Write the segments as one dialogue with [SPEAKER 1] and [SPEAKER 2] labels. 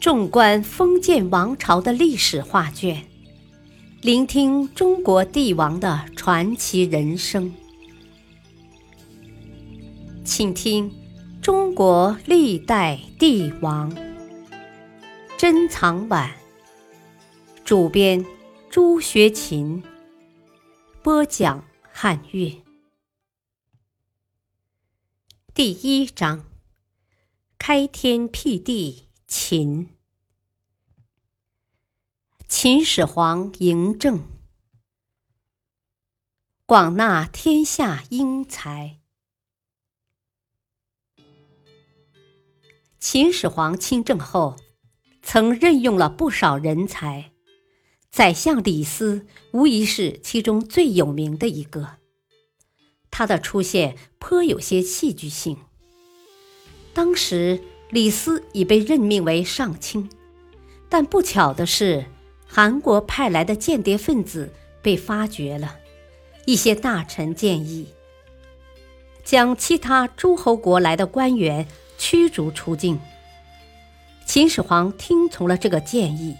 [SPEAKER 1] 纵观封建王朝的历史画卷，聆听中国帝王的传奇人生。请听《中国历代帝王》，珍藏版，主编朱学勤，播讲汉乐。第一章：开天辟地。秦，秦始皇嬴政，广纳天下英才。秦始皇亲政后，曾任用了不少人才，宰相李斯无疑是其中最有名的一个。他的出现颇有些戏剧性。当时。李斯已被任命为上卿，但不巧的是，韩国派来的间谍分子被发觉了。一些大臣建议将其他诸侯国来的官员驱逐出境。秦始皇听从了这个建议。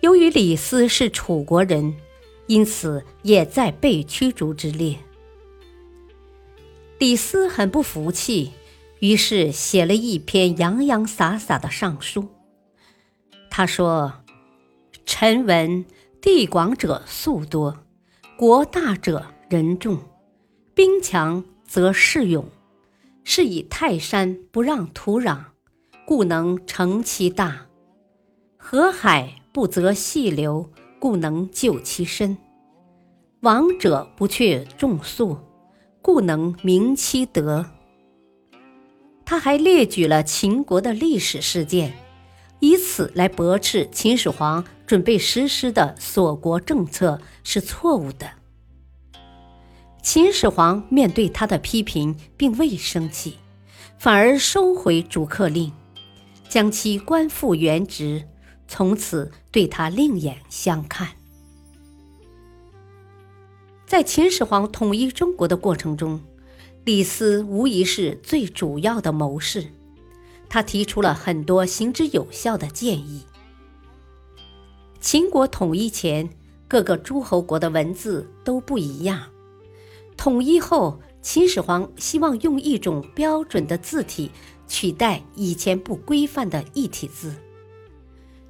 [SPEAKER 1] 由于李斯是楚国人，因此也在被驱逐之列。李斯很不服气。于是写了一篇洋洋洒洒的上书。他说：“臣闻地广者粟多，国大者人众，兵强则士勇，是以泰山不让土壤，故能成其大；河海不择细流，故能就其深；王者不却众粟，故能明其德。”他还列举了秦国的历史事件，以此来驳斥秦始皇准备实施的锁国政策是错误的。秦始皇面对他的批评，并未生气，反而收回逐客令，将其官复原职，从此对他另眼相看。在秦始皇统一中国的过程中，李斯无疑是最主要的谋士，他提出了很多行之有效的建议。秦国统一前，各个诸侯国的文字都不一样。统一后，秦始皇希望用一种标准的字体取代以前不规范的一体字。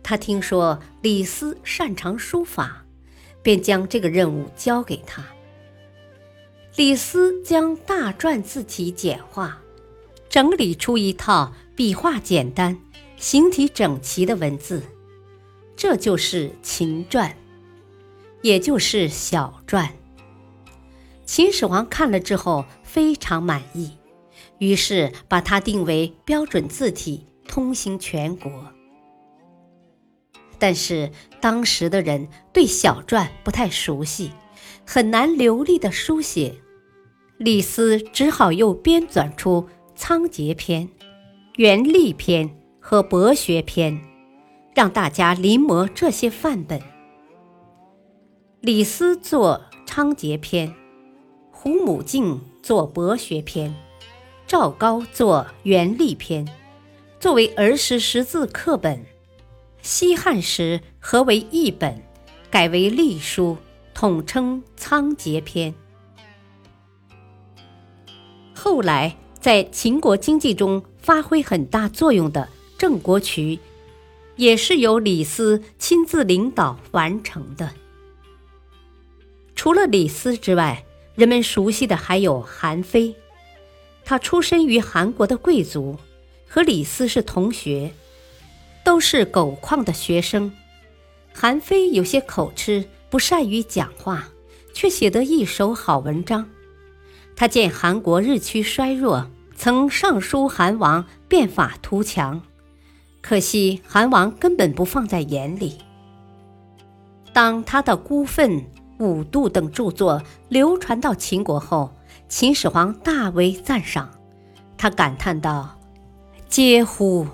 [SPEAKER 1] 他听说李斯擅长书法，便将这个任务交给他。李斯将大篆字体简化，整理出一套笔画简单、形体整齐的文字，这就是秦篆，也就是小篆。秦始皇看了之后非常满意，于是把它定为标准字体，通行全国。但是当时的人对小篆不太熟悉，很难流利的书写。李斯只好又编纂出《仓颉篇》《元历篇》和《博学篇》，让大家临摹这些范本。李斯作《仓颉篇》，胡母敬作《博学篇》，赵高作《元历篇》，作为儿时识字课本。西汉时合为一本，改为隶书，统称《仓颉篇》。后来，在秦国经济中发挥很大作用的《郑国渠》，也是由李斯亲自领导完成的。除了李斯之外，人们熟悉的还有韩非。他出身于韩国的贵族，和李斯是同学，都是狗矿的学生。韩非有些口吃，不善于讲话，却写得一手好文章。他见韩国日趋衰弱，曾上书韩王变法图强，可惜韩王根本不放在眼里。当他的《孤愤》《五度》等著作流传到秦国后，秦始皇大为赞赏，他感叹道：“嗟乎！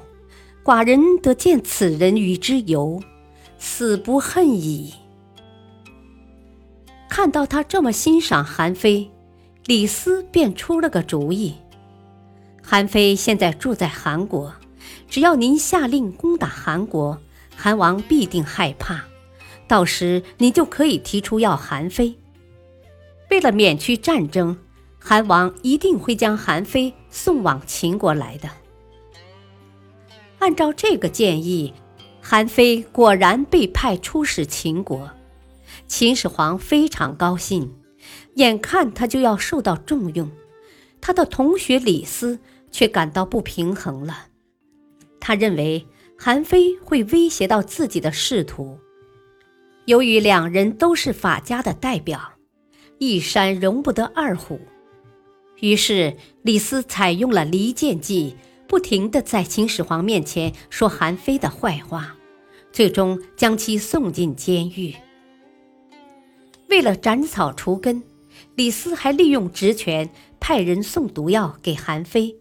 [SPEAKER 1] 寡人得见此人与之游，死不恨矣。”看到他这么欣赏韩非。李斯便出了个主意：韩非现在住在韩国，只要您下令攻打韩国，韩王必定害怕，到时你就可以提出要韩非。为了免去战争，韩王一定会将韩非送往秦国来的。按照这个建议，韩非果然被派出使秦国。秦始皇非常高兴，眼看他就要受到重用，他的同学李斯却感到不平衡了。他认为韩非会威胁到自己的仕途。由于两人都是法家的代表，一山容不得二虎，于是李斯采用了离间计，不停地在秦始皇面前说韩非的坏话，最终将其送进监狱。为了斩草除根，李斯还利用职权派人送毒药给韩非，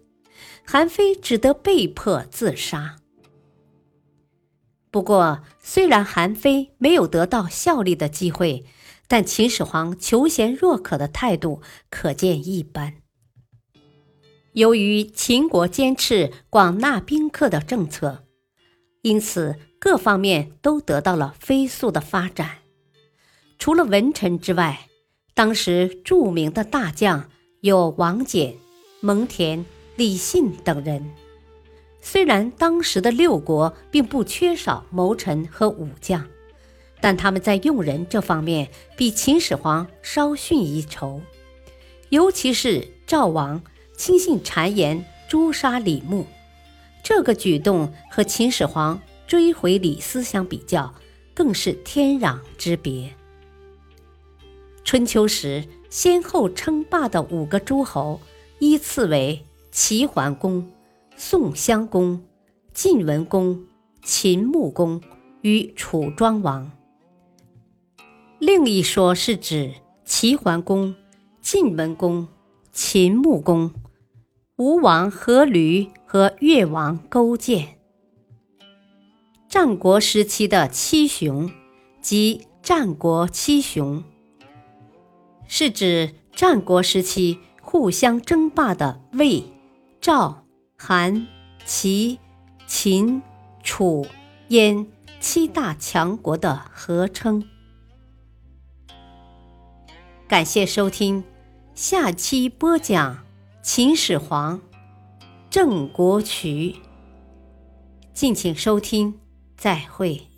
[SPEAKER 1] 韩非只得被迫自杀。不过，虽然韩非没有得到效力的机会，但秦始皇求贤若渴的态度可见一斑。由于秦国坚持广纳宾客的政策，因此各方面都得到了飞速的发展。除了文臣之外，当时著名的大将有王翦、蒙恬、李信等人。虽然当时的六国并不缺少谋臣和武将，但他们在用人这方面比秦始皇稍逊一筹。尤其是赵王轻信谗言，诛杀李牧，这个举动和秦始皇追回李斯相比较，更是天壤之别。春秋时，先后称霸的五个诸侯依次为齐桓公、宋襄公、晋文公、秦穆公与楚庄王。另一说是指齐桓公、晋文公、秦穆公、吴王阖闾和越王勾践。战国时期的七雄，即战国七雄。是指战国时期互相争霸的魏、赵、韩、齐、秦、楚、燕七大强国的合称。感谢收听，下期播讲秦始皇郑国渠。敬请收听，再会。